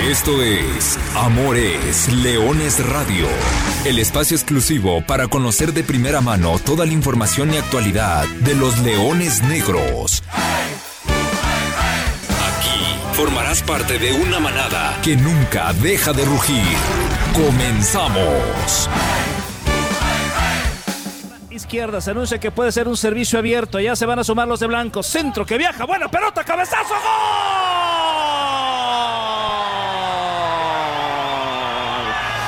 Esto es Amores Leones Radio, el espacio exclusivo para conocer de primera mano toda la información y actualidad de los leones negros. Aquí formarás parte de una manada que nunca deja de rugir. Comenzamos. Izquierda se anuncia que puede ser un servicio abierto. Ya se van a sumar los de blanco. Centro que viaja. Buena pelota. Cabezazo. ¡Gol!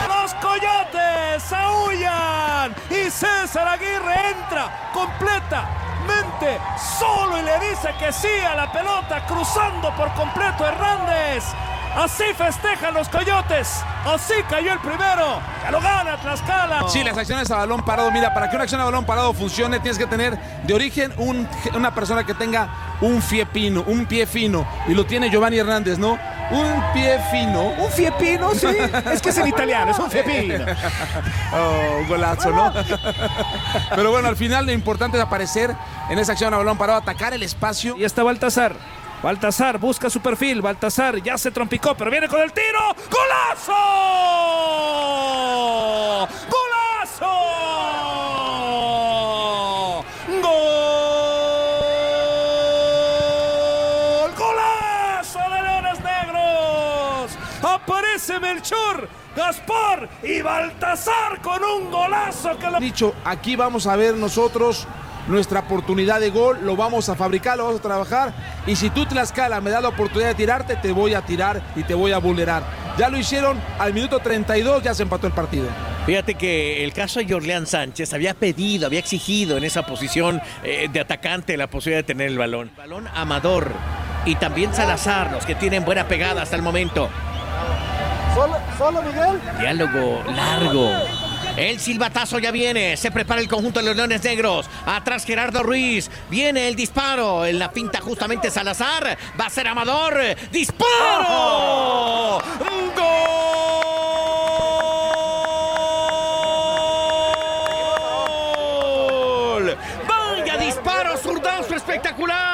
Los coyotes aullan. Y César Aguirre entra completamente solo y le dice que sí a la pelota. Cruzando por completo Hernández. Así festejan los coyotes. Así cayó el primero. Ya lo gana Tlaxcala. Sí, las acciones a balón parado. Mira, para que una acción a balón parado funcione, tienes que tener de origen un- una persona que tenga un pie fino, un pie fino. Y lo tiene Giovanni Hernández, ¿no? Un pie fino. Un fiepino, sí. Es que es en italiano, es un fiepino. Oh, un golazo, ¿no? Pero bueno, al final lo importante es aparecer en esa acción a balón parado, atacar el espacio. Y está Baltasar. Baltasar busca su perfil. Baltasar ya se trompicó, pero viene con el tiro. ¡Golazo! ¡Golazo! Melchor, Gaspar y Baltasar con un golazo que lo... dicho, aquí vamos a ver nosotros nuestra oportunidad de gol, lo vamos a fabricar, lo vamos a trabajar. Y si tú, Tlaxcala, me da la oportunidad de tirarte, te voy a tirar y te voy a vulnerar. Ya lo hicieron al minuto 32, ya se empató el partido. Fíjate que el caso de Jorleán Sánchez había pedido, había exigido en esa posición eh, de atacante la posibilidad de tener el balón. Balón Amador y también Salazar, los que tienen buena pegada hasta el momento. Solo, Miguel. Diálogo largo. El silbatazo ya viene. Se prepara el conjunto de los Leones Negros. Atrás Gerardo Ruiz. Viene el disparo. En la pinta justamente Salazar. Va a ser Amador. ¡Disparo! ¡Gol! ¡Vaya disparo! ¡Zurdazo espectacular!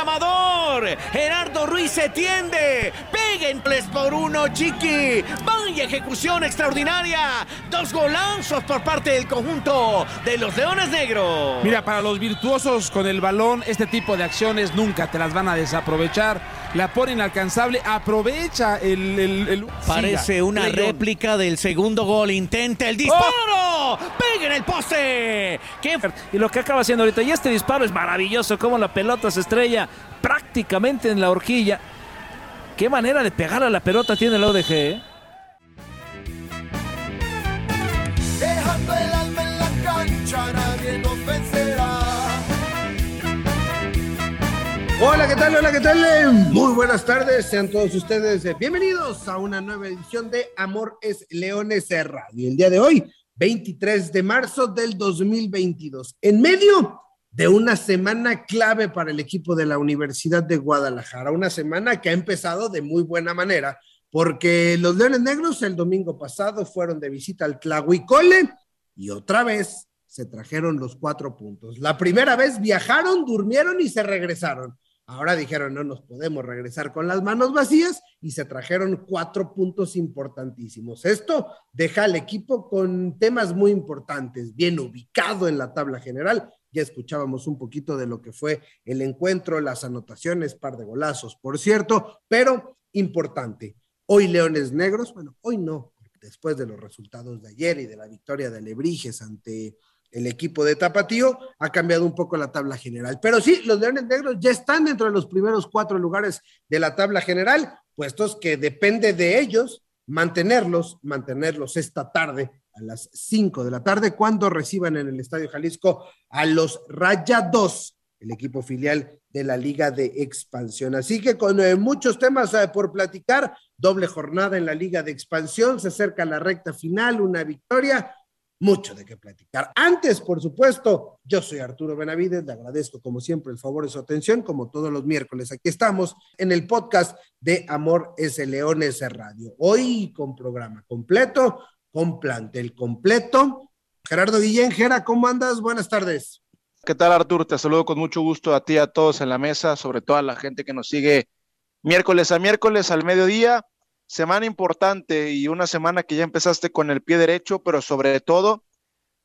Amador. Gerardo Ruiz se tiende. Péguenles por uno, Chiqui. Vaya ejecución extraordinaria. Dos golazos por parte del conjunto de los Leones Negros. Mira, para los virtuosos con el balón, este tipo de acciones nunca te las van a desaprovechar. La pone inalcanzable, aprovecha el... el- el- Parece Siga, una réplica del segundo gol. Intenta el disparo. ¡Pega en el poste! ¡Qué Y lo que acaba haciendo ahorita, y este disparo es maravilloso, como la pelota se estrella prácticamente en la horquilla. Qué manera de pegar a la pelota tiene el ODG, ¿eh? Hola, ¿qué tal? Hola, ¿qué tal? Muy buenas tardes, sean todos ustedes eh, bienvenidos a una nueva edición de Amor es Leones Radio. El día de hoy, 23 de marzo del 2022, en medio de una semana clave para el equipo de la Universidad de Guadalajara, una semana que ha empezado de muy buena manera, porque los Leones Negros el domingo pasado fueron de visita al Tlahuicole y otra vez se trajeron los cuatro puntos. La primera vez viajaron, durmieron y se regresaron. Ahora dijeron, no nos podemos regresar con las manos vacías y se trajeron cuatro puntos importantísimos. Esto deja al equipo con temas muy importantes, bien ubicado en la tabla general. Ya escuchábamos un poquito de lo que fue el encuentro, las anotaciones, par de golazos, por cierto, pero importante. Hoy Leones Negros, bueno, hoy no, después de los resultados de ayer y de la victoria de Alebrijes ante el equipo de Tapatío, ha cambiado un poco la tabla general. Pero sí, los Leones Negros ya están dentro de los primeros cuatro lugares de la tabla general, puestos que depende de ellos mantenerlos, mantenerlos esta tarde a las 5 de la tarde cuando reciban en el Estadio Jalisco a los Rayados, el equipo filial de la Liga de Expansión. Así que con eh, muchos temas eh, por platicar, doble jornada en la Liga de Expansión, se acerca la recta final, una victoria, mucho de qué platicar. Antes, por supuesto, yo soy Arturo Benavides, le agradezco como siempre el favor de su atención, como todos los miércoles. Aquí estamos en el podcast de Amor S. Leones Radio. Hoy con programa completo, con plantel completo. Gerardo Guillén, Gera, ¿cómo andas? Buenas tardes. ¿Qué tal, Artur? Te saludo con mucho gusto a ti, a todos en la mesa, sobre todo a la gente que nos sigue miércoles a miércoles al mediodía. Semana importante y una semana que ya empezaste con el pie derecho, pero sobre todo,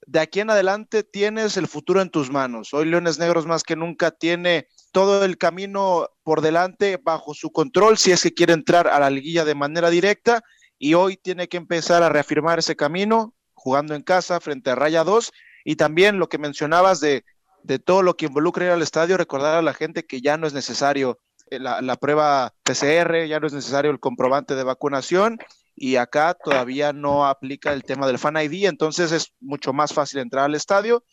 de aquí en adelante tienes el futuro en tus manos. Hoy Leones Negros más que nunca tiene todo el camino por delante bajo su control si es que quiere entrar a la liguilla de manera directa y hoy tiene que empezar a reafirmar ese camino jugando en casa frente a Raya 2 y también lo que mencionabas de, de todo lo que involucra ir al estadio, recordar a la gente que ya no es necesario la, la, prueba PCR, ya no es necesario el comprobante de vacunación y acá todavía no aplica el tema del Fan ID, entonces es mucho más fácil entrar al estadio,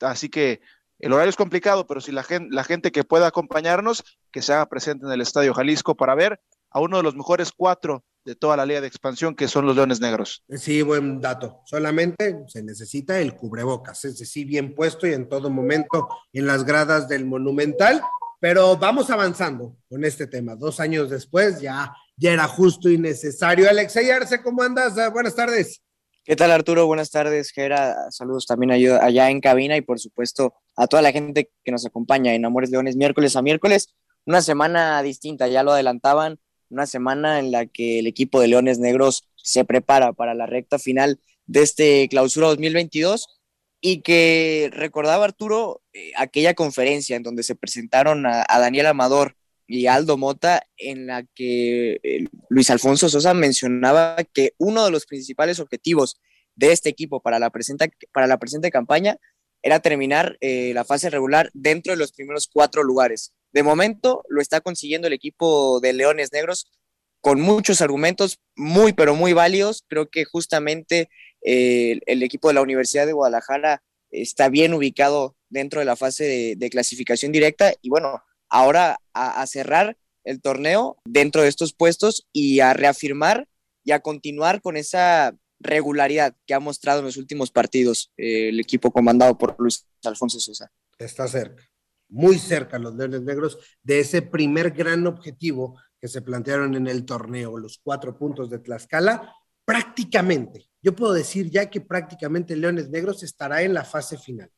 así que el horario es complicado, pero si la gente, la gente que pueda acompañarnos, que se haga presente en el Estadio Jalisco para ver a uno de los mejores cuatro de toda la liga de expansión, que son los Leones Negros. Sí, buen dato. Solamente se necesita el cubrebocas, es decir, bien puesto y en todo momento en las gradas del Monumental. Pero vamos avanzando con este tema. Dos años después ya, ya era justo y necesario. Alexey Arce, ¿cómo andas? Buenas tardes. ¿Qué tal Arturo? Buenas tardes, Gera. Saludos también allá en cabina y por supuesto a toda la gente que nos acompaña en Amores Leones miércoles a miércoles. Una semana distinta, ya lo adelantaban, una semana en la que el equipo de Leones Negros se prepara para la recta final de este clausura 2022 y que recordaba Arturo eh, aquella conferencia en donde se presentaron a, Daniel Amador y Aldo Mota, en la que eh, Luis Alfonso Sosa mencionaba que uno de los principales objetivos de este equipo para la presente, para la presente campaña era terminar eh, la fase regular dentro de los primeros cuatro lugares. De momento lo está consiguiendo el equipo de Leones Negros con muchos argumentos muy, pero muy válidos. Creo que justamente el equipo de la Universidad de Guadalajara está bien ubicado dentro de la fase de, clasificación directa y bueno, ahora a, a, cerrar el torneo dentro de estos puestos y a reafirmar y a continuar con esa regularidad que ha mostrado en los últimos partidos eh, el equipo comandado por Luis Alfonso Sosa. Está cerca, muy cerca los Leones Negros de ese primer gran objetivo que se plantearon en el torneo, los cuatro puntos de Tlaxcala, prácticamente, yo puedo decir ya que prácticamente Leones Negros estará en la fase final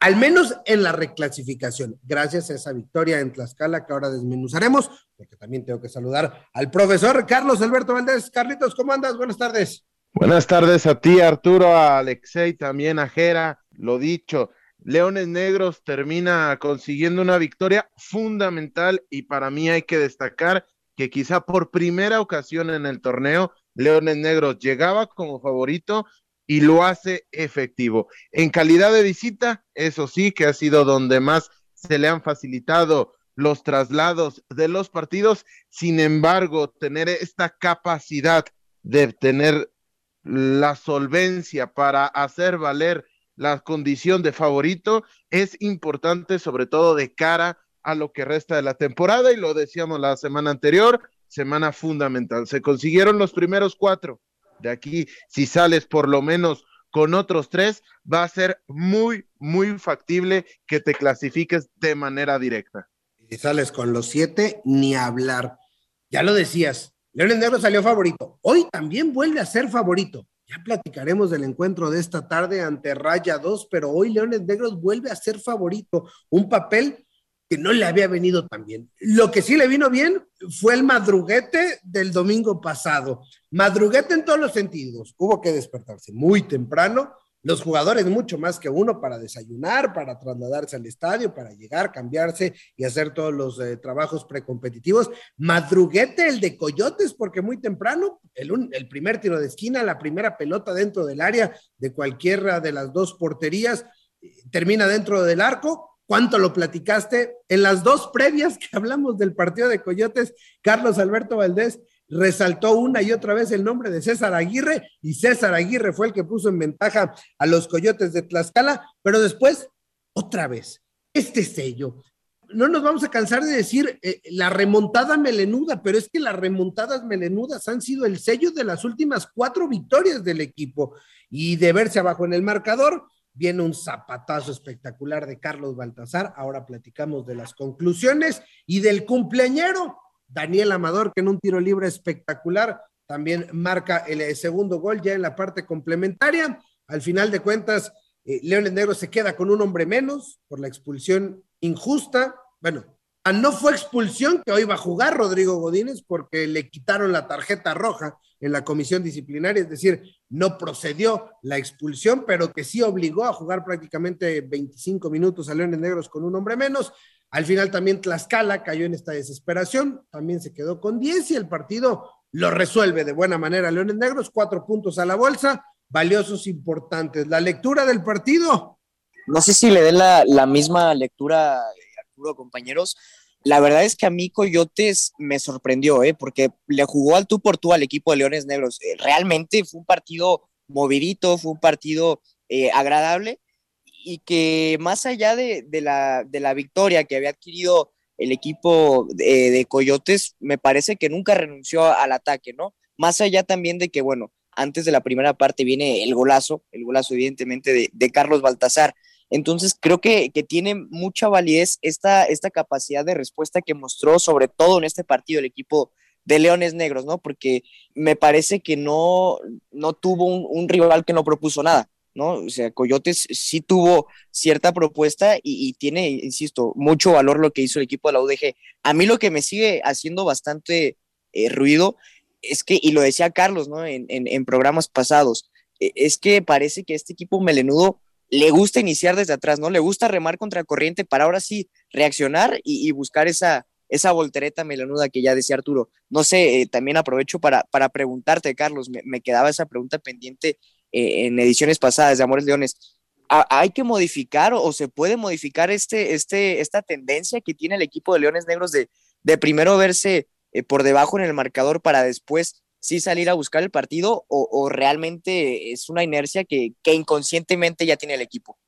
al menos en la reclasificación, gracias a esa victoria en Tlaxcala que ahora desmenuzaremos, porque también tengo que saludar al profesor Carlos Alberto Valdés. Carlitos, ¿cómo andas? Buenas tardes. Buenas tardes a ti, Arturo, a Alexei, también a Jera, lo dicho. Leones Negros termina consiguiendo una victoria fundamental y para mí hay que destacar que quizá por primera ocasión en el torneo, Leones Negros llegaba como favorito y lo hace efectivo. En calidad de visita, eso sí, que ha sido donde más se le han facilitado los traslados de los partidos, sin embargo, tener esta capacidad de tener la solvencia para hacer valer la condición de favorito es importante, sobre todo de cara a lo que resta de la temporada, y lo decíamos la semana anterior, semana fundamental. Se consiguieron los primeros cuatro de aquí, si sales por lo menos con otros tres, va a ser muy, muy factible que te clasifiques de manera directa. Si sales con los siete, ni hablar. Ya lo decías, Leones Negro salió favorito. Hoy también vuelve a ser favorito. Ya platicaremos del encuentro de esta tarde ante Raya 2, pero hoy Leones Negros vuelve a ser favorito. Un papel que no le había venido tan bien. Lo que sí le vino bien fue el madruguete del domingo pasado. Madruguete en todos los sentidos. Hubo que despertarse muy temprano. Los jugadores mucho más que uno para desayunar, para trasladarse al estadio, para llegar, cambiarse y hacer todos los eh, trabajos precompetitivos. Madruguete el de Coyotes, porque muy temprano, el, el primer tiro de esquina, la primera pelota dentro del área de cualquiera de las dos porterías, eh, termina dentro del arco, cuánto lo platicaste. En las dos previas que hablamos del partido de Coyotes, Carlos Alberto Valdés resaltó una y otra vez el nombre de César Aguirre y César Aguirre fue el que puso en ventaja a los Coyotes de Tlaxcala, pero después, otra vez, este sello. No nos vamos a cansar de decir eh, la remontada melenuda, pero es que las remontadas melenudas han sido el sello de las últimas cuatro victorias del equipo y de verse abajo en el marcador, Viene un zapatazo espectacular de Carlos Baltasar. Ahora platicamos de las conclusiones y del cumpleañero, Daniel Amador, que en un tiro libre espectacular también marca el eh, segundo gol ya en la parte complementaria. Al final de cuentas, eh, Leones Negro se queda con un hombre menos por la expulsión injusta. Bueno, Ah, no fue expulsión que hoy va a jugar Rodrigo Godínez porque le quitaron la tarjeta roja en la comisión disciplinaria, es decir, no procedió la expulsión, pero que sí obligó a jugar prácticamente 25 minutos a Leones Negros con un hombre menos. Al final también Tlaxcala cayó en esta desesperación, también se quedó con 10 y el partido lo resuelve de buena manera Leones Negros, cuatro puntos a la bolsa, valiosos importantes. La lectura del partido. No sé si le dé la, la misma lectura, Arturo, compañeros. La verdad es que a mí Coyotes me sorprendió, ¿eh? porque le jugó al tú por tú al equipo de Leones Negros. Eh, realmente fue un partido movidito, fue un partido eh, agradable y que más allá de, la, de, la, victoria que había adquirido el equipo de, Coyotes, me parece que nunca renunció al ataque, ¿no? Más allá también de que, bueno, antes de la primera parte viene el golazo, el golazo evidentemente de, de Carlos Baltasar. Entonces creo que, que, tiene mucha validez esta, esta capacidad de respuesta que mostró sobre todo en este partido el equipo de Leones Negros, ¿no? Porque me parece que no, no tuvo un, rival que no propuso nada. ¿no? O sea, Coyotes sí tuvo cierta propuesta y, tiene, insisto, mucho valor lo que hizo el equipo de la UDG. A mí lo que me sigue haciendo bastante eh, ruido es que, y lo decía Carlos, ¿no? En, en, programas pasados, eh, es que parece que este equipo melenudo le gusta iniciar desde atrás, ¿no? Le gusta remar contra corriente para ahora sí reaccionar y, buscar esa, esa voltereta melenuda que ya decía Arturo. No sé, eh, también aprovecho para, para preguntarte, Carlos, me, me, quedaba esa pregunta pendiente eh, en ediciones pasadas de Amores Leones. ¿Hay que modificar o, o, se puede modificar este, este, esta tendencia que tiene el equipo de Leones Negros de, de primero verse eh, por debajo en el marcador para después sí salir a buscar el partido o, realmente es una inercia que, que, inconscientemente ya tiene el equipo?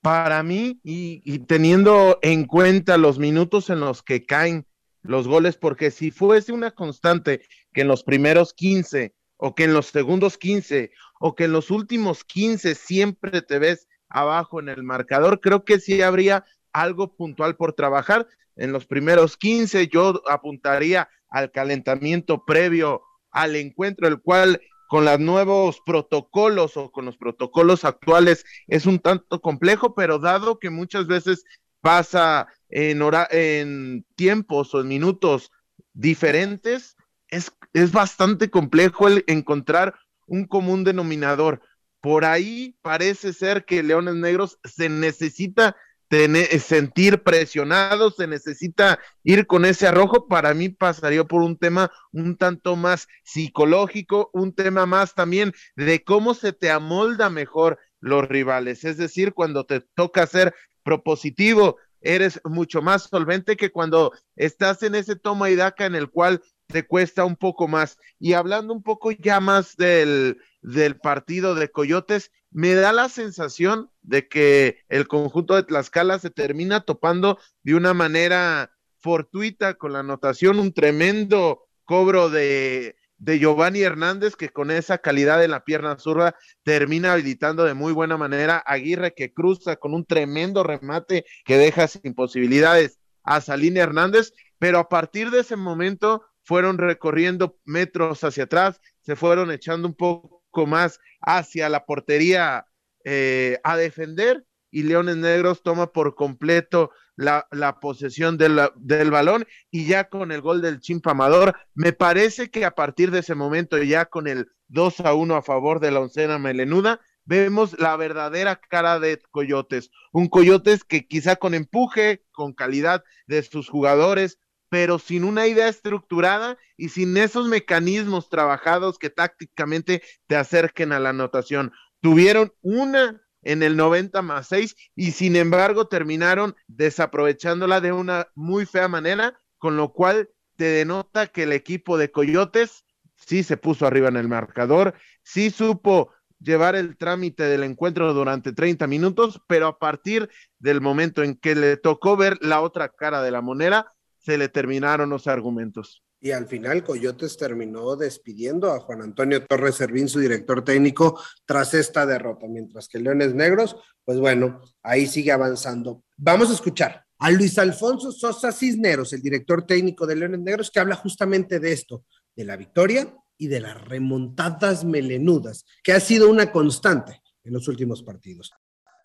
Para mí, y, y, teniendo en cuenta los minutos en los que caen los goles, porque si fuese una constante que en los primeros 15 o que en los segundos 15 o que en los últimos 15 siempre te ves abajo en el marcador, creo que sí habría algo puntual por trabajar. En los primeros 15 yo apuntaría al calentamiento previo al encuentro, el cual con los nuevos protocolos o con los protocolos actuales es un tanto complejo, pero dado que muchas veces pasa en, hora, en tiempos o en minutos diferentes, es, es bastante complejo el encontrar un común denominador. Por ahí parece ser que Leones Negros se necesita tener, sentir presionado, se necesita ir con ese arrojo. Para mí pasaría por un tema un tanto más psicológico, un tema más también de cómo se te amolda mejor los rivales. Es decir, cuando te toca ser propositivo, eres mucho más solvente que cuando estás en ese toma y daca en el cual te cuesta un poco más. Y hablando un poco ya más del, del partido de Coyotes, me da la sensación de que el conjunto de Tlaxcala se termina topando de una manera fortuita con la anotación, un tremendo cobro de, de Giovanni Hernández, que con esa calidad en la pierna zurda termina habilitando de muy buena manera Aguirre, que cruza con un tremendo remate que deja sin posibilidades a Salín Hernández, pero a partir de ese momento fueron recorriendo metros hacia atrás, se fueron echando un poco más hacia la portería eh, a defender y Leones Negros toma por completo la, la posesión del balón y ya con el gol del Chimpa Amador, me parece que a partir de ese momento, ya con el 2 a 1 a favor de la oncena melenuda, vemos la verdadera cara de Coyotes. Un Coyotes que quizá con empuje, con calidad de sus jugadores, pero sin una idea estructurada y sin esos mecanismos trabajados que tácticamente te acerquen a la anotación. Tuvieron una en el 90 más 6 y sin embargo terminaron desaprovechándola de una muy fea manera, con lo cual te denota que el equipo de Coyotes sí se puso arriba en el marcador, sí supo llevar el trámite del encuentro durante 30 minutos, pero a partir del momento en que le tocó ver la otra cara de la moneda, se le terminaron los argumentos. Y al final Coyotes terminó despidiendo a Juan Antonio Torres Servín, su director técnico, tras esta derrota, mientras que Leones Negros, pues bueno, ahí sigue avanzando. Vamos a escuchar a Luis Alfonso Sosa Cisneros, el director técnico de Leones Negros, que habla justamente de esto, de la victoria y de las remontadas melenudas, que ha sido una constante en los últimos partidos.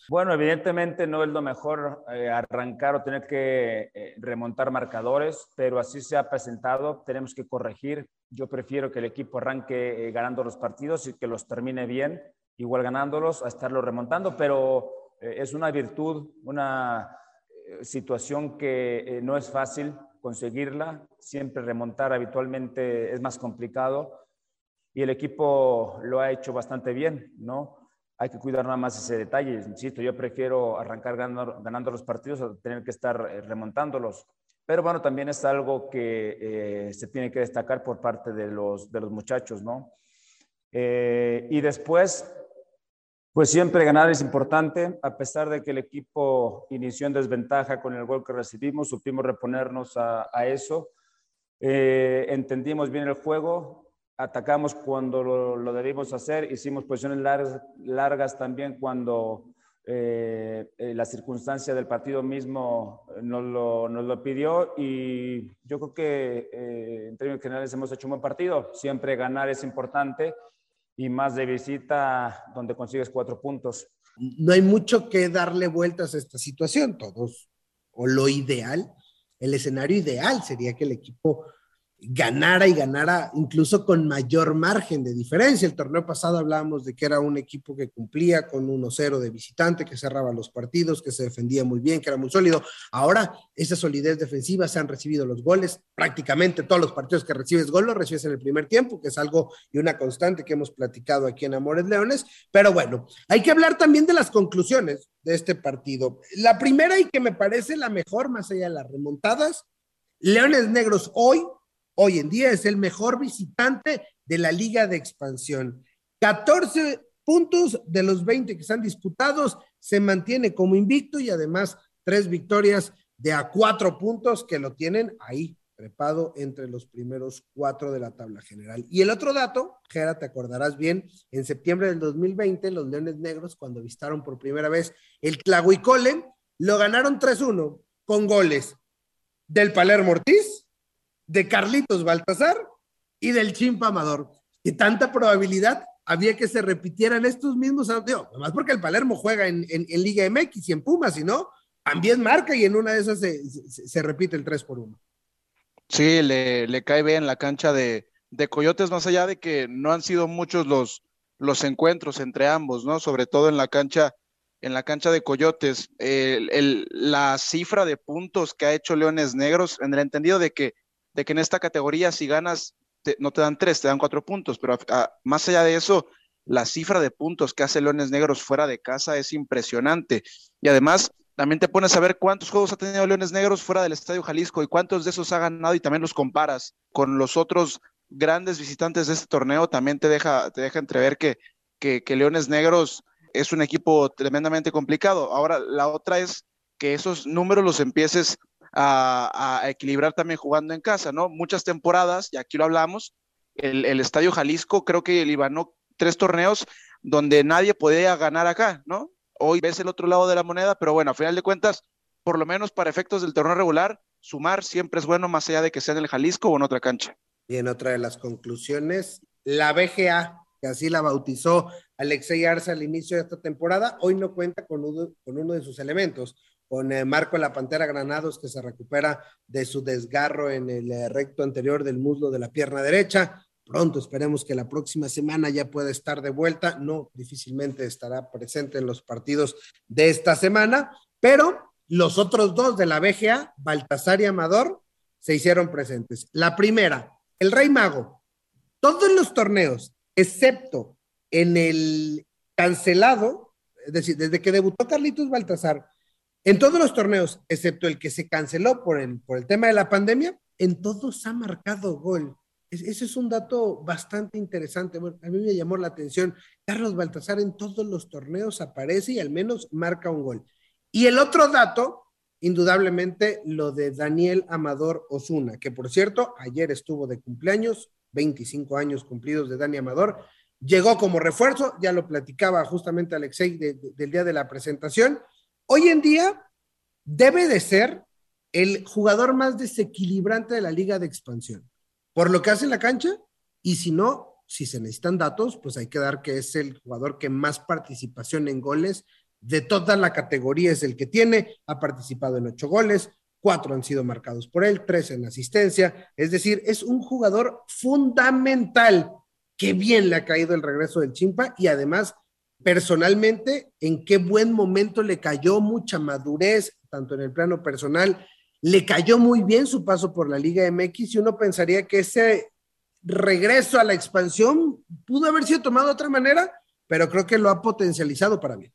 Bueno, evidentemente no es lo mejor eh, arrancar o tener que eh, remontar marcadores, pero así se ha presentado, tenemos que corregir. Yo prefiero que el equipo arranque eh, ganando los partidos y que los termine bien, igual ganándolos, a estarlo remontando, pero es una virtud, una situación que no es fácil conseguirla, siempre remontar habitualmente es más complicado y el equipo lo ha hecho bastante bien, ¿no? Hay que cuidar nada más ese detalle. Insisto, yo prefiero arrancar ganando, ganando los partidos a tener que estar eh, remontándolos. Pero bueno, también es algo que eh, se tiene que destacar por parte de los, de los muchachos, ¿no? Eh, y después, pues siempre ganar es importante, a pesar de que el equipo inició en desventaja con el gol que recibimos, supimos reponernos a, eso, eh, entendimos bien el juego, atacamos cuando lo, debimos hacer, hicimos posiciones largas, largas también cuando eh, eh, la circunstancia del partido mismo nos lo, nos lo pidió y yo creo que en términos generales hemos hecho un buen partido, siempre ganar es importante y más de visita donde consigues cuatro puntos. No hay mucho que darle vueltas a esta situación, todos, o lo ideal, el escenario ideal sería que el equipo ganara y ganara incluso con mayor margen de diferencia. El torneo pasado hablábamos de que era un equipo que cumplía con 1-0 de visitante, que cerraba los partidos, que se defendía muy bien, que era muy sólido. Ahora, esa solidez defensiva se han recibido los goles. Prácticamente todos los partidos que recibes gol los recibes en el primer tiempo, que es algo y una constante que hemos platicado aquí en Amores Leones. Pero bueno, hay que hablar también de las conclusiones de este partido. La primera y que me parece la mejor, más allá de las remontadas, Leones Negros hoy hoy en día es el mejor visitante de la liga de expansión. 14 puntos de los 20 que están disputados, se mantiene como invicto y además tres victorias de a cuatro puntos que lo tienen ahí trepado entre los primeros cuatro de la tabla general. Y el otro dato, Gera, te acordarás bien, en septiembre del 2020, los Leones Negros, cuando vistaron por primera vez el Tlahuicole, lo ganaron 3-1 con goles del Palermo Ortiz, de Carlitos Baltasar y del Chimpa Amador. Y tanta probabilidad había que se repitieran estos mismos, digo, más porque el Palermo juega en, Liga MX y en Pumas, y no, también marca y en una de esas se, repite el 3 por 1. Sí, le, cae bien la cancha de, Coyotes, más allá de que no han sido muchos los, los encuentros entre ambos, ¿no? Sobre todo en la cancha, en la cancha de Coyotes. la cifra de puntos que ha hecho Leones Negros, en el entendido de que de que en esta categoría si ganas no te dan tres, te dan cuatro puntos, pero más allá de eso, la cifra de puntos que hace Leones Negros fuera de casa es impresionante. Y además, también te pones a ver cuántos juegos ha tenido Leones Negros fuera del Estadio Jalisco y cuántos de esos ha ganado y también los comparas con los otros grandes visitantes de este torneo, también te deja, te deja entrever que, que, que Leones Negros es un equipo tremendamente complicado. Ahora, la otra es que esos números los empieces a, equilibrar también jugando en casa, ¿no? Muchas temporadas, y aquí lo hablamos, el, Estadio Jalisco creo que libanó tres torneos donde nadie podía ganar acá, ¿no? Hoy ves el otro lado de la moneda, pero bueno, a final de cuentas, por lo menos para efectos del torneo regular, sumar siempre es bueno, más allá de que sea en el Jalisco o en otra cancha. Y en otra de las conclusiones, la BGA, que así la bautizó Alexei Arce al inicio de esta temporada, hoy no cuenta con uno de sus elementos con eh, Marco La Pantera Granados, que se recupera de su desgarro en el eh, recto anterior del muslo de la pierna derecha. Pronto esperemos que la próxima semana ya pueda estar de vuelta. No, difícilmente estará presente en los partidos de esta semana, pero los otros dos de la BGA, Baltasar y Amador, se hicieron presentes. La primera, el Rey Mago. Todos los torneos, excepto en el cancelado, es decir, desde que debutó Carlitos Baltasar, en todos los torneos, excepto el que se canceló por el, por el tema de la pandemia, en todos ha marcado gol. ese es un dato bastante interesante. a mí me llamó la atención. Carlos Baltasar en todos los torneos aparece y al menos marca un gol. Y el otro dato, indudablemente, lo de Daniel Amador Osuna, que por cierto, ayer estuvo de cumpleaños, 25 años cumplidos de Dani Amador. Llegó como refuerzo, ya lo platicaba justamente Alexei del día de la presentación Hoy en día debe de ser el jugador más desequilibrante de la liga de expansión, por lo que hace en la cancha, y si no, si se necesitan datos, pues hay que dar que es el jugador que más participación en goles de toda la categoría es el que tiene, ha participado en ocho goles, cuatro han sido marcados por él, tres en asistencia, es decir, es un jugador fundamental. Qué bien le ha caído el regreso del Chimpa y además, personalmente, en qué buen momento le cayó mucha madurez, tanto en el plano personal, le cayó muy bien su paso por la Liga MX y uno pensaría que ese regreso a la expansión pudo haber sido tomado de otra manera, pero creo que lo ha potencializado para mí.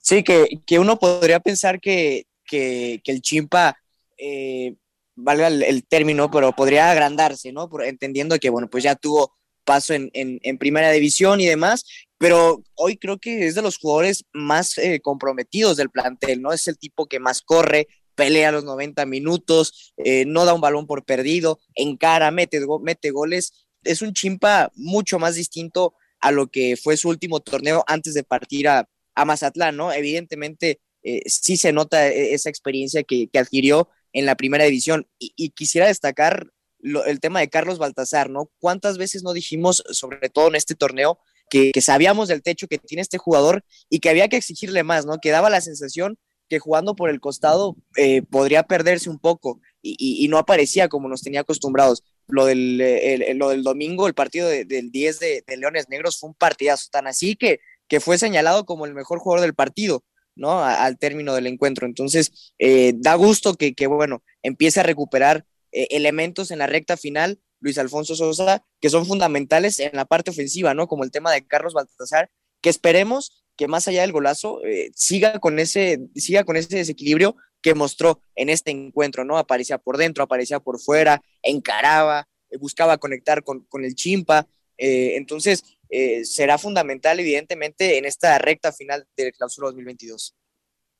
Sí, que, que uno podría pensar que, que, el Chimpa, eh, valga el, término, pero podría agrandarse, ¿no? Por, entendiendo que, bueno, pues ya tuvo paso en, en, primera división y demás, pero hoy creo que es de los jugadores más eh, comprometidos del plantel, ¿no? Es el tipo que más corre, pelea los 90 minutos, eh, no da un balón por perdido, encara, mete, mete goles. Es un chimpa mucho más distinto a lo que fue su último torneo antes de partir a, a Mazatlán, ¿no? Evidentemente eh, sí se nota e, esa experiencia que, adquirió en la primera división y, quisiera destacar el tema de Carlos Baltasar, ¿no? ¿Cuántas veces no dijimos, sobre todo en este torneo, que, sabíamos del techo que tiene este jugador y que había que exigirle más, ¿no? Que daba la sensación que jugando por el costado eh, podría perderse un poco y, no aparecía como nos tenía acostumbrados. Lo del, el, lo del domingo, el partido de, del 10 de, Leones Negros fue un partidazo tan así que que fue señalado como el mejor jugador del partido, ¿no? Al término del encuentro. Entonces, eh, da gusto que, que, bueno, empiece a recuperar eh, elementos en la recta final, Luis Alfonso Sosa, que son fundamentales en la parte ofensiva, ¿no? Como el tema de Carlos Baltasar, que esperemos que más allá del golazo eh, siga con ese siga con ese desequilibrio que mostró en este encuentro, ¿no? Aparecía por dentro, aparecía por fuera, encaraba, buscaba conectar con, con el chimpa. entonces, eh, será fundamental, evidentemente, en esta recta final del clausura 2022.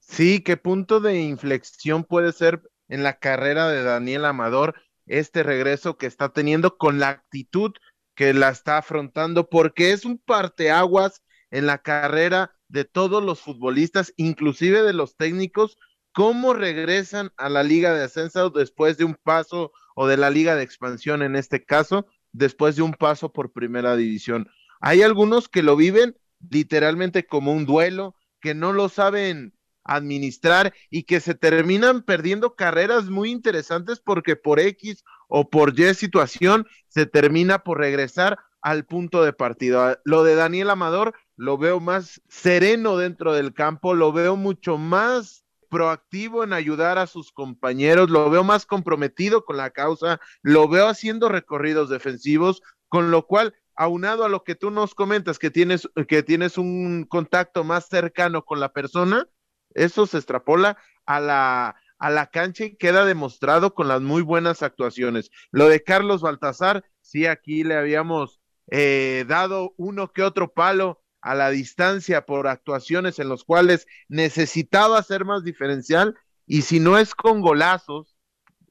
Sí, qué punto de inflexión puede ser en la carrera de Daniel Amador este regreso que está teniendo con la actitud que la está afrontando, porque es un parteaguas en la carrera de todos los futbolistas, inclusive de los técnicos, cómo regresan a la liga de ascenso después de un paso o de la liga de expansión en este caso, después de un paso por primera división. Hay algunos que lo viven literalmente como un duelo, que no lo saben administrar y que se terminan perdiendo carreras muy interesantes porque por X o por Y situación se termina por regresar al punto de partida. Lo de Daniel Amador lo veo más sereno dentro del campo, lo veo mucho más proactivo en ayudar a sus compañeros, lo veo más comprometido con la causa, lo veo haciendo recorridos defensivos, con lo cual aunado a lo que tú nos comentas, que tienes, que tienes un contacto más cercano con la persona, eso se extrapola a la, a la cancha y queda demostrado con las muy buenas actuaciones. Lo de Carlos Baltasar, sí, aquí le habíamos eh, dado uno que otro palo a la distancia por actuaciones en los cuales necesitaba ser más diferencial y si no es con golazos,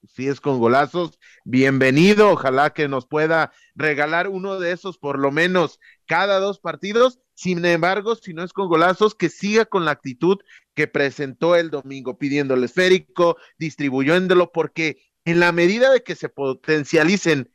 si es con golazos, bienvenido, ojalá que nos pueda regalar uno de esos por lo menos cada dos partidos, sin embargo, si no es con golazos, que siga con la actitud que presentó el domingo, pidiendo el esférico, distribuyéndolo, porque en la medida de que se potencialicen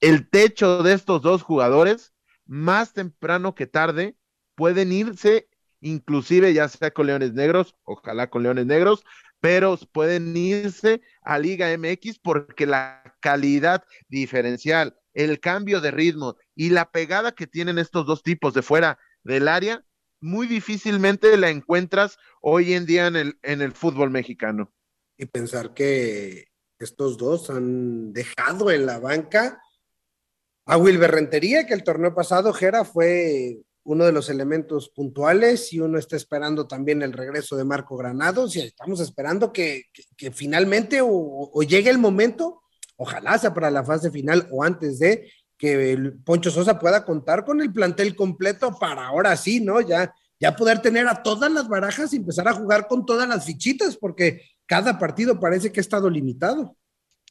el techo de estos dos jugadores, más temprano que tarde, pueden irse, inclusive ya sea con Leones Negros, ojalá con Leones Negros, pero pueden irse a Liga MX porque la calidad diferencial, el cambio de ritmo y la pegada que tienen estos dos tipos de fuera del área, muy difícilmente la encuentras hoy en día en el, en el fútbol mexicano. Y pensar que estos dos han dejado en la banca a Wilber Rentería, que el torneo pasado, Jera, fue uno de los elementos puntuales y uno está esperando también el regreso de Marco Granados y estamos esperando que, que, finalmente o, llegue el momento, ojalá sea para la fase final o antes de que Poncho Sosa pueda contar con el plantel completo para ahora sí, ¿no? Ya, ya poder tener a todas las barajas y empezar a jugar con todas las fichitas porque cada partido parece que ha estado limitado.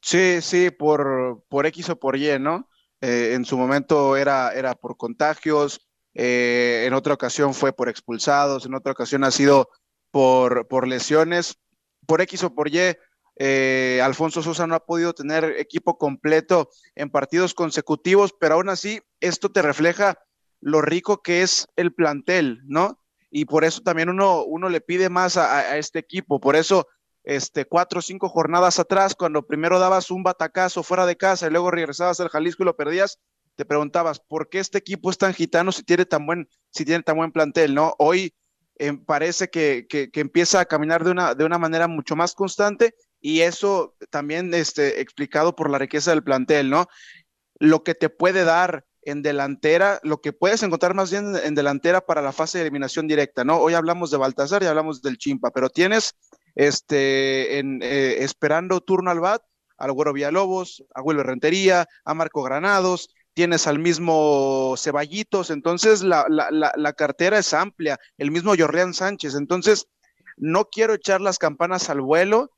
Sí, sí, por, por X o por Y, ¿no? Eh, en su momento era, era por contagios, eh, en otra ocasión fue por expulsados, en otra ocasión ha sido por, por lesiones, por X o por Y. Eh, Alfonso Sosa no ha podido tener equipo completo en partidos consecutivos, pero aún así esto te refleja lo rico que es el plantel, ¿no? y por eso también uno, uno le pide más a, este equipo. Por eso, este, cuatro o cinco jornadas atrás, cuando primero dabas un batacazo fuera de casa y luego regresabas al Jalisco y lo perdías, te preguntabas, ¿por qué este equipo es tan gitano si tiene tan buen, si tiene tan buen plantel, no? Hoy eh, parece que, que, que, empieza a caminar de una, de una manera mucho más constante y eso también este, explicado por la riqueza del plantel, ¿no? Lo que te puede dar en delantera, lo que puedes encontrar más bien en delantera para la fase de eliminación directa, ¿no? Hoy hablamos de Baltasar y hablamos del Chimpa, pero tienes este, en, eh, esperando turno al bat al Güero Villalobos, a Wilber Rentería, a Marco Granados, tienes al mismo Ceballitos, entonces la, la, la, la cartera es amplia, el mismo Jorleán Sánchez, entonces no quiero echar las campanas al vuelo,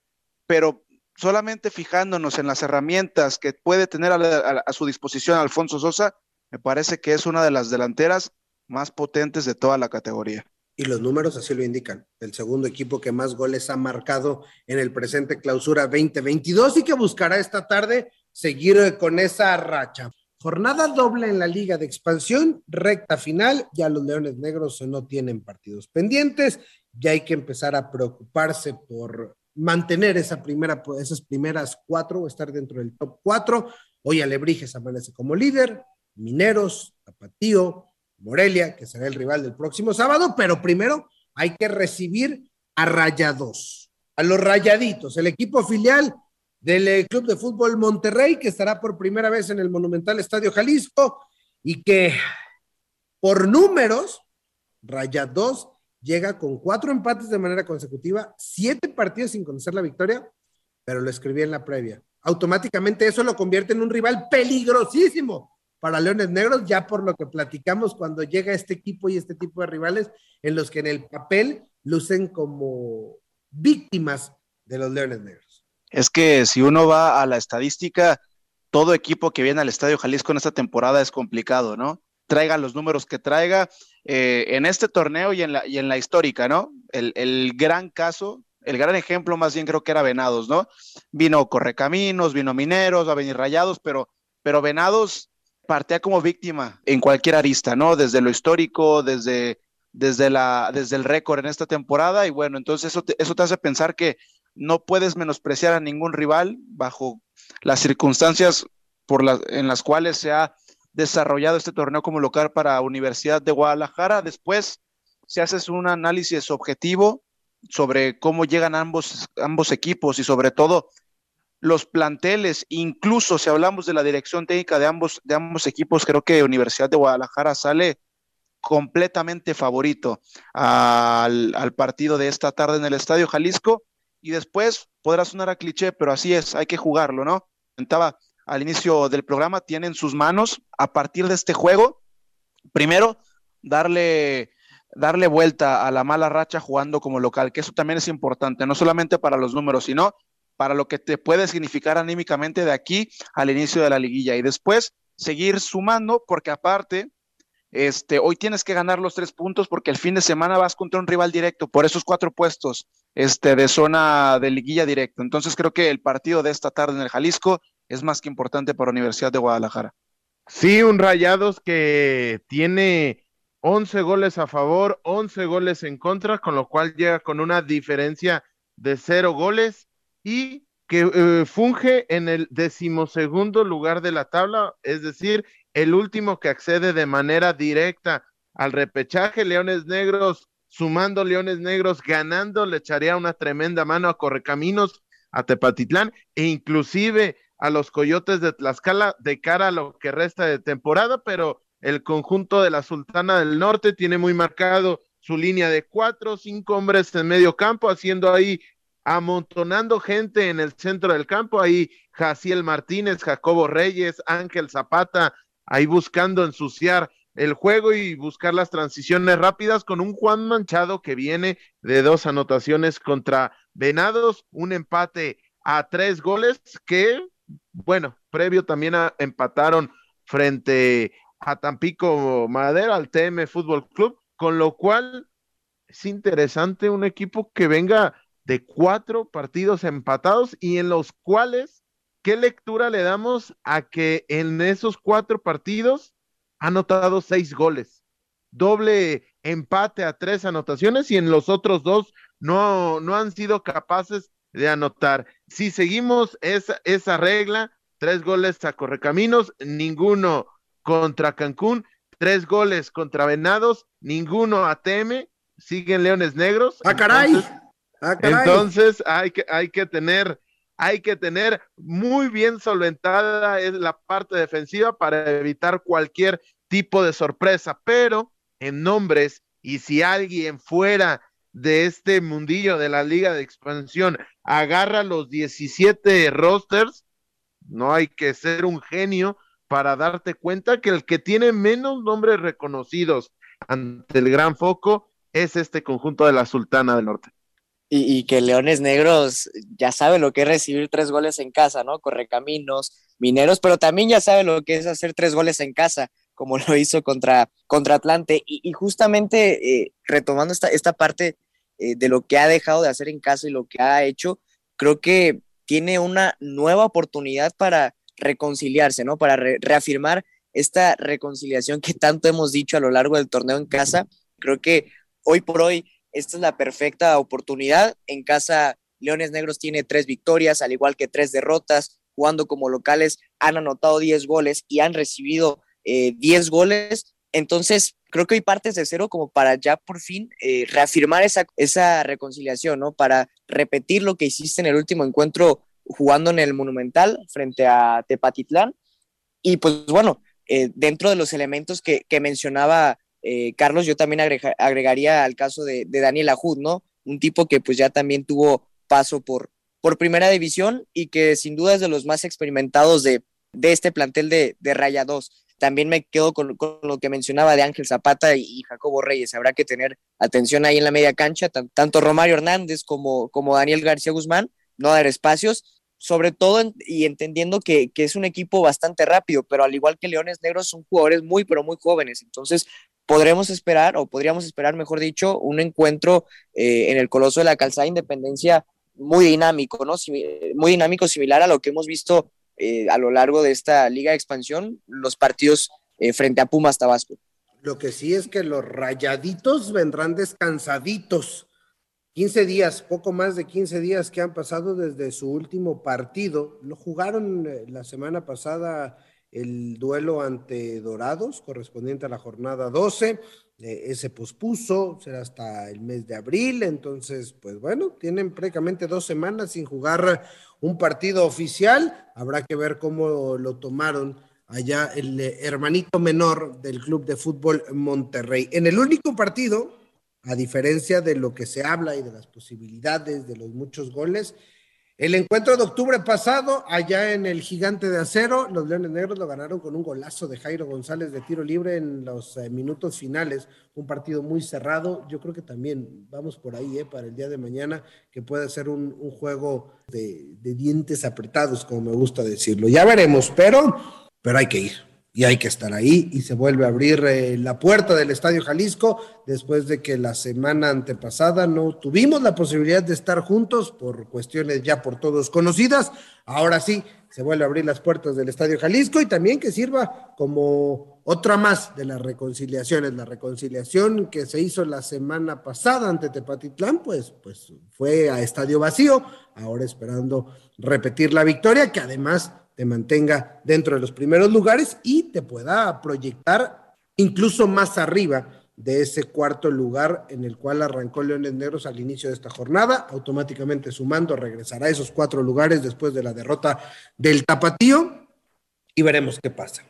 pero solamente fijándonos en las herramientas que puede tener a, su disposición Alfonso Sosa, me parece que es una de las delanteras más potentes de toda la categoría. Y los números así lo indican. El segundo equipo que más goles ha marcado en el presente clausura 2022 y que buscará esta tarde seguir con esa racha. Jornada doble en la Liga de Expansión, recta final. Ya los Leones Negros no tienen partidos pendientes. Ya hay que empezar a preocuparse por mantener esa primera, esas primeras cuatro estar dentro del top cuatro. Hoy Alebrijes amanece como líder. Mineros, Tapatío, Morelia, que será el rival del próximo sábado, pero primero hay que recibir a Rayados, a los Rayaditos, el equipo filial del eh, Club de Fútbol Monterrey, que estará por primera vez en el Monumental Estadio Jalisco y que por números, Rayados llega con cuatro empates de manera consecutiva, siete partidos sin conocer la victoria, pero lo escribí en la previa. Automáticamente eso lo convierte en un rival peligrosísimo para Leones Negros, ya por lo que platicamos cuando llega este equipo y este tipo de rivales en los que en el papel lucen como víctimas de los Leones Negros. Es que si uno va a la estadística, todo equipo que viene al Estadio Jalisco en esta temporada es complicado, ¿no? Traiga los números que traiga eh, en este torneo y en la, y en la histórica, ¿no? El, el gran caso, el gran ejemplo más bien creo que era Venados, ¿no? Vino Correcaminos, vino Mineros, va a venir Rayados, pero, pero Venados partía como víctima en cualquier arista, ¿no? Desde lo histórico, desde, desde, la, desde el récord en esta temporada, y bueno, entonces eso te, eso te hace pensar que no puedes menospreciar a ningún rival bajo las circunstancias por en las cuales se ha desarrollado este torneo como local para Universidad de Guadalajara. Después, si haces un análisis objetivo sobre cómo llegan ambos, ambos equipos y sobre todo los planteles, incluso si hablamos de la dirección técnica de ambos, de ambos equipos, creo que Universidad de Guadalajara sale completamente favorito al, al, partido de esta tarde en el Estadio Jalisco y después podrá sonar a cliché, pero así es, hay que jugarlo, ¿no? Al inicio del programa, tienen sus manos a partir de este juego, primero, darle darle vuelta a la mala racha jugando como local, que eso también es importante, no solamente para los números, sino para lo que te puede significar anímicamente de aquí al inicio de la liguilla y después seguir sumando porque aparte este, hoy tienes que ganar los tres puntos porque el fin de semana vas contra un rival directo por esos cuatro puestos este, de zona de liguilla directa. Entonces creo que el partido de esta tarde en el Jalisco es más que importante para la Universidad de Guadalajara. Sí, un Rayados que tiene 11 goles a favor, 11 goles en contra, con lo cual llega con una diferencia de cero goles y que eh, funge en el decimosegundo lugar de la tabla, es decir, el último que accede de manera directa al repechaje. Leones Negros, sumando Leones Negros, ganando, le echaría una tremenda mano a Correcaminos, a Tepatitlán e inclusive a los Coyotes de Tlaxcala de cara a lo que resta de temporada, pero el conjunto de la Sultana del Norte tiene muy marcado su línea de cuatro, cinco hombres en medio campo, haciendo ahí amontonando gente en el centro del campo, ahí Jaciel Martínez, Jacobo Reyes, Ángel Zapata, ahí buscando ensuciar el juego y buscar las transiciones rápidas con un Juan Manchado que viene de dos anotaciones contra Venados, un empate a tres goles que, bueno, previo también a, empataron frente a Tampico Madera, al TM Fútbol Club, con lo cual es interesante un equipo que venga de cuatro partidos empatados y en los cuales, ¿qué lectura le damos a que en esos cuatro partidos ha anotado seis goles? Doble empate a tres anotaciones y en los otros dos no, no han sido capaces de anotar. Si seguimos esa, esa regla, tres goles a Correcaminos, ninguno contra Cancún, tres goles contra Venados, ninguno a Teme, siguen Leones Negros. ¡Ah, caray! Ah, entonces hay que, hay que tener, hay que tener muy bien solventada es la parte defensiva para evitar cualquier tipo de sorpresa, pero en nombres y si alguien fuera de este mundillo de la liga de expansión agarra los 17 rosters, no hay que ser un genio para darte cuenta que el que tiene menos nombres reconocidos ante el gran foco es este conjunto de la Sultana del Norte. Y, que Leones Negros ya sabe lo que es recibir tres goles en casa, ¿no? Correcaminos, Mineros, pero también ya sabe lo que es hacer tres goles en casa, como lo hizo contra, contra Atlante. Y, justamente eh, retomando esta, esta parte eh, de lo que ha dejado de hacer en casa y lo que ha hecho, creo que tiene una nueva oportunidad para reconciliarse, ¿no? Para reafirmar esta reconciliación que tanto hemos dicho a lo largo del torneo en casa. Creo que hoy por hoy esta es la perfecta oportunidad. En casa, Leones Negros tiene tres victorias, al igual que tres derrotas. Jugando como locales, han anotado 10 goles y han recibido 10 eh, goles. Entonces, creo que hay partes de cero como para ya por fin eh, reafirmar esa, esa reconciliación, ¿no? Para repetir lo que hiciste en el último encuentro jugando en el Monumental frente a Tepatitlán. Y pues bueno, eh, dentro de los elementos que, mencionaba eh, Carlos, yo también agregaría al caso de, Daniel Ajud, ¿no? Un tipo que pues ya también tuvo paso por, por primera división y que sin duda es de los más experimentados de, este plantel de, de Raya 2. También me quedo con, lo que mencionaba de Ángel Zapata y, Jacobo Reyes. Habrá que tener atención ahí en la media cancha, tanto Romario Hernández como, Daniel García Guzmán, no dar espacios sobre todo y entendiendo que, es un equipo bastante rápido, pero al igual que Leones Negros son jugadores muy, pero muy jóvenes. Entonces, podremos esperar, o podríamos esperar, mejor dicho, un encuentro eh, en el Coloso de la Calzada Independencia muy dinámico, ¿no? Muy dinámico, similar a lo que hemos visto eh, a lo largo de esta Liga de Expansión, los partidos eh, frente a Pumas Tabasco. Lo que sí es que los rayaditos vendrán descansaditos 15 días, poco más de 15 días que han pasado desde su último partido. Lo jugaron eh, la semana pasada el duelo ante Dorados, correspondiente a la jornada 12. Eh, ese pospuso, será hasta el mes de abril. Entonces, pues bueno, tienen prácticamente dos semanas sin jugar un partido oficial. Habrá que ver cómo lo tomaron allá el eh, hermanito menor del Club de Fútbol Monterrey. En el único partido a diferencia de lo que se habla y de las posibilidades de los muchos goles. El encuentro de octubre pasado, allá en el Gigante de Acero, los Leones Negros lo ganaron con un golazo de Jairo González de tiro libre en los eh, minutos finales. Un partido muy cerrado. Yo creo que también vamos por ahí eh, para el día de mañana, que puede ser un, juego de, de dientes apretados, como me gusta decirlo. Ya veremos, pero, pero hay que ir y hay que estar ahí y se vuelve a abrir eh, la puerta del Estadio Jalisco después de que la semana antepasada no tuvimos la posibilidad de estar juntos por cuestiones ya por todos conocidas. Ahora sí, se vuelve a abrir las puertas del Estadio Jalisco y también que sirva como otra más de las reconciliaciones. La reconciliación que se hizo la semana pasada ante Tepatitlán, pues, pues fue a estadio vacío, ahora esperando repetir la victoria, que además te mantenga dentro de los primeros lugares y te pueda proyectar incluso más arriba de ese cuarto lugar en el cual arrancó Leones Negros al inicio de esta jornada, automáticamente sumando, regresará a esos cuatro lugares después de la derrota del Tapatío y veremos qué pasa.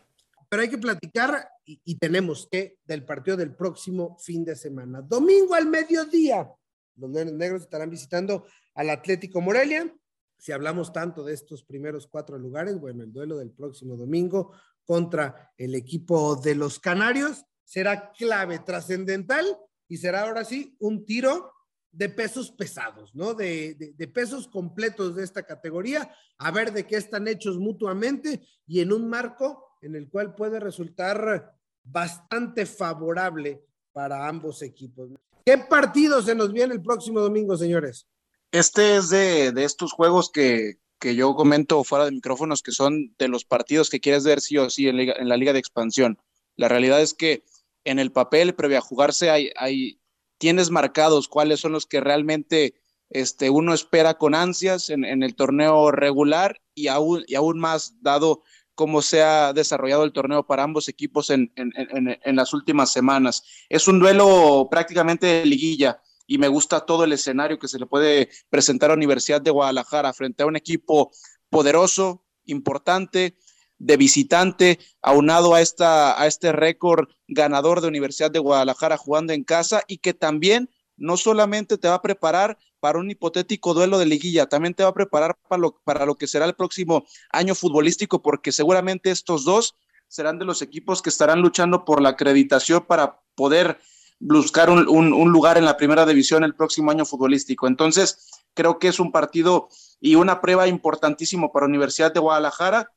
Pero hay que platicar y, tenemos que del partido del próximo fin de semana. Domingo al mediodía, los Leones Negros estarán visitando al Atlético Morelia si hablamos tanto de estos primeros cuatro lugares, bueno, el duelo del próximo domingo contra el equipo de los Canarios será clave, trascendental y será ahora sí un tiro de pesos pesados, ¿no? De, de, pesos completos de esta categoría, a ver de qué están hechos mutuamente y en un marco en el cual puede resultar bastante favorable para ambos equipos. ¿Qué partido se nos viene el próximo domingo, señores? Este es de, estos juegos que, yo comento fuera de micrófonos, que son de los partidos que quieres ver sí o sí en, la Liga de Expansión. La realidad es que en el papel, previo a jugarse, hay, hay, tienes marcados cuáles son los que realmente este, uno espera con ansias en, en el torneo regular y aún, y aún más dado cómo se ha desarrollado el torneo para ambos equipos en, en, en, las últimas semanas. Es un duelo prácticamente de liguilla y me gusta todo el escenario que se le puede presentar a Universidad de Guadalajara frente a un equipo poderoso, importante, de visitante, aunado a, esta, a este récord ganador de Universidad de Guadalajara jugando en casa y que también no solamente te va a preparar para un hipotético duelo de liguilla, también te va a preparar para lo, para lo que será el próximo año futbolístico, porque seguramente estos dos serán de los equipos que estarán luchando por la acreditación para poder buscar un, un, lugar en la primera división el próximo año futbolístico. Entonces, creo que es un partido y una prueba importantísimo para Universidad de Guadalajara,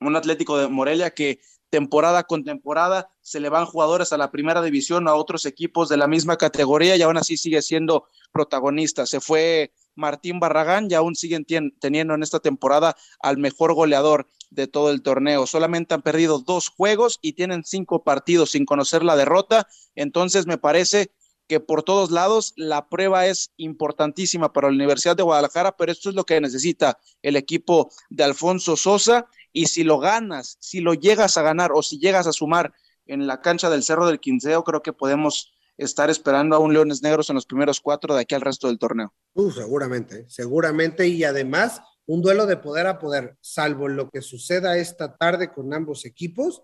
un Atlético de Morelia que temporada con temporada se le van jugadores a la primera división a otros equipos de la misma categoría y aún así sigue siendo protagonista. Se fue Martín Barragán y aún siguen teniendo en esta temporada al mejor goleador de todo el torneo. Solamente han perdido dos juegos y tienen cinco partidos sin conocer la derrota. Entonces me parece que por todos lados la prueba es importantísima para la Universidad de Guadalajara, pero esto es lo que necesita el equipo de Alfonso Sosa y si lo ganas, si lo llegas a ganar o si llegas a sumar en la cancha del Cerro del Quinceo, creo que podemos estar esperando a un Leones Negros en los primeros cuatro de aquí al resto del torneo. Uh, seguramente, seguramente, y además un duelo de poder a poder, salvo lo que suceda esta tarde con ambos equipos.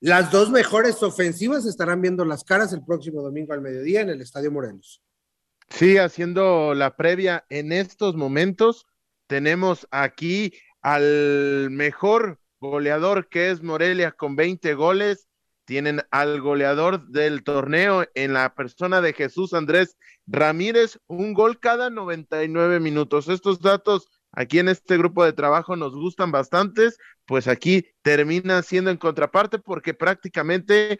Las dos mejores ofensivas estarán viendo las caras el próximo domingo al mediodía en el Estadio Morelos. Sí, haciendo la previa en estos momentos, tenemos aquí al mejor goleador que es Morelia con 20 goles. Tienen al goleador del torneo en la persona de Jesús Andrés Ramírez, un gol cada 99 minutos. Estos datos aquí en este grupo de trabajo nos gustan bastantes, pues aquí termina siendo en contraparte porque prácticamente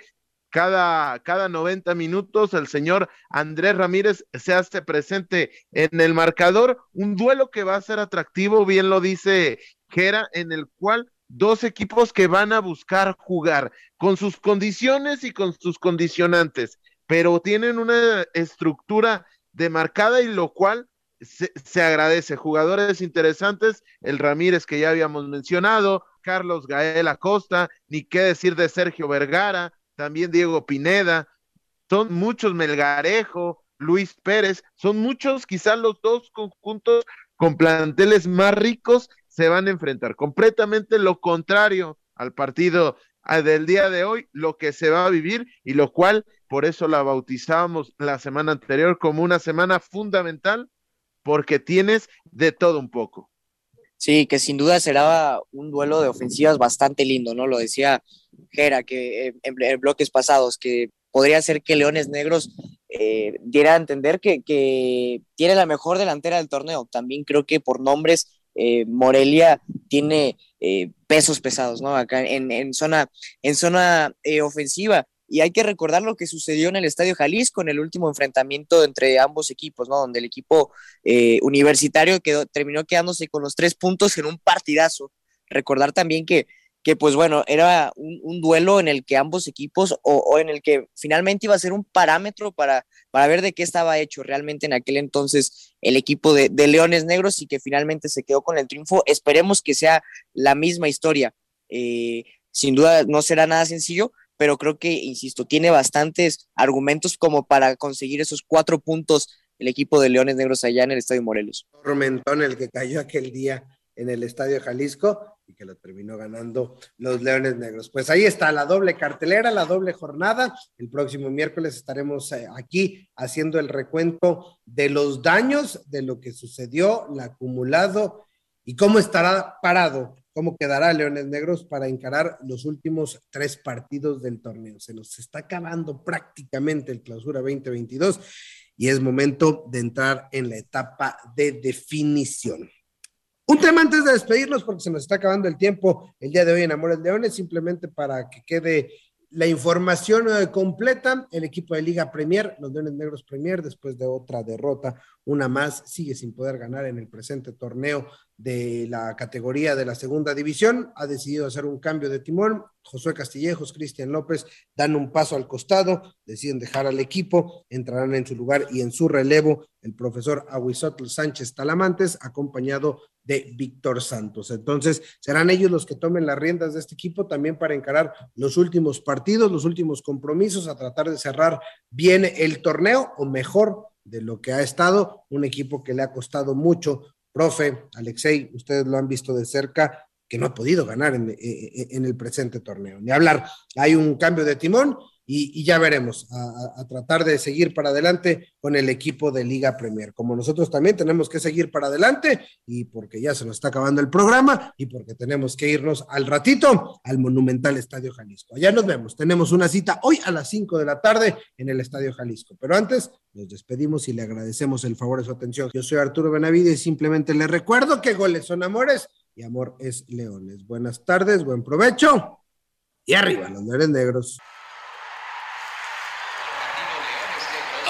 cada, cada 90 minutos el señor Andrés Ramírez se hace presente en el marcador, un duelo que va a ser atractivo, bien lo dice Gera, en el cual dos equipos que van a buscar jugar con sus condiciones y con sus condicionantes, pero tienen una estructura demarcada y lo cual se, agradece. Jugadores interesantes, el Ramírez que ya habíamos mencionado, Carlos Gael Acosta, ni qué decir de Sergio Vergara, también Diego Pineda, son muchos Melgarejo, Luis Pérez, son muchos, quizás los dos conjuntos con planteles más ricos se van a enfrentar. Completamente lo contrario al partido del día de hoy, lo que se va a vivir y lo cual, por eso la bautizamos la semana anterior como una semana fundamental, porque tienes de todo un poco. Sí, que sin duda será un duelo de ofensivas bastante lindo, ¿no? Lo decía Gera que en, bloques pasados, que podría ser que Leones Negros eh, diera a entender que, que, tiene la mejor delantera del torneo. También creo que por nombres, eh, Morelia tiene eh, pesos pesados, ¿no? Acá en, en zona, en zona ofensiva. Y hay que recordar lo que sucedió en el Estadio Jalisco en el último enfrentamiento entre ambos equipos, ¿no? Donde el equipo eh, universitario terminó quedándose con los tres puntos en un partidazo. Recordar también que, que pues bueno, era un, duelo en el que ambos equipos, o, en el que finalmente iba a ser un parámetro para, para ver de qué estaba hecho realmente en aquel entonces el equipo de, Leones Negros y que finalmente se quedó con el triunfo. Esperemos que sea la misma historia. Eh, sin duda no será nada sencillo, pero creo que, insisto, tiene bastantes argumentos como para conseguir esos cuatro puntos el equipo de Leones Negros allá en el Estadio Morelos. Tormentón el que cayó aquel día en el Estadio Jalisco y que lo terminó ganando los Leones Negros. Pues ahí está la doble cartelera, la doble jornada. El próximo miércoles estaremos eh, aquí haciendo el recuento de los daños, de lo que sucedió, el acumulado y cómo estará parado cómo quedará Leones Negros para encarar los últimos tres partidos del torneo. Se nos está acabando prácticamente el clausura 2022 y es momento de entrar en la etapa de definición. Un tema antes de despedirnos, porque se nos está acabando el tiempo el día de hoy en Amores Leones, simplemente para que quede la información eh, completa, el equipo de Liga Premier, los Leones Negros Premier, después de otra derrota, una más, sigue sin poder ganar en el presente torneo de la categoría de la segunda división, ha decidido hacer un cambio de timón. Josué Castillejos, Cristian López dan un paso al costado, deciden dejar al equipo, entrarán en su lugar y en su relevo el profesor Aguisotl Sánchez Talamantes, acompañado de Víctor Santos. Entonces, serán ellos los que tomen las riendas de este equipo también para encarar los últimos partidos, los últimos compromisos, a tratar de cerrar bien el torneo o mejor de lo que ha estado, un equipo que le ha costado mucho Profe, Alexei, ustedes lo han visto de cerca, que no ha podido ganar en, en, el presente torneo. Ni hablar, hay un cambio de timón y, ya veremos, a, tratar de seguir para adelante con el equipo de Liga Premier. Como nosotros también tenemos que seguir para adelante y porque ya se nos está acabando el programa y porque tenemos que irnos al ratito al Monumental Estadio Jalisco. Allá nos vemos, tenemos una cita hoy a las 5 de la tarde en el Estadio Jalisco. Pero antes nos despedimos y le agradecemos el favor de su atención. Yo soy Arturo Benavides y simplemente le recuerdo que goles son amores y amor es leones. Buenas tardes, buen provecho y arriba los leones negros.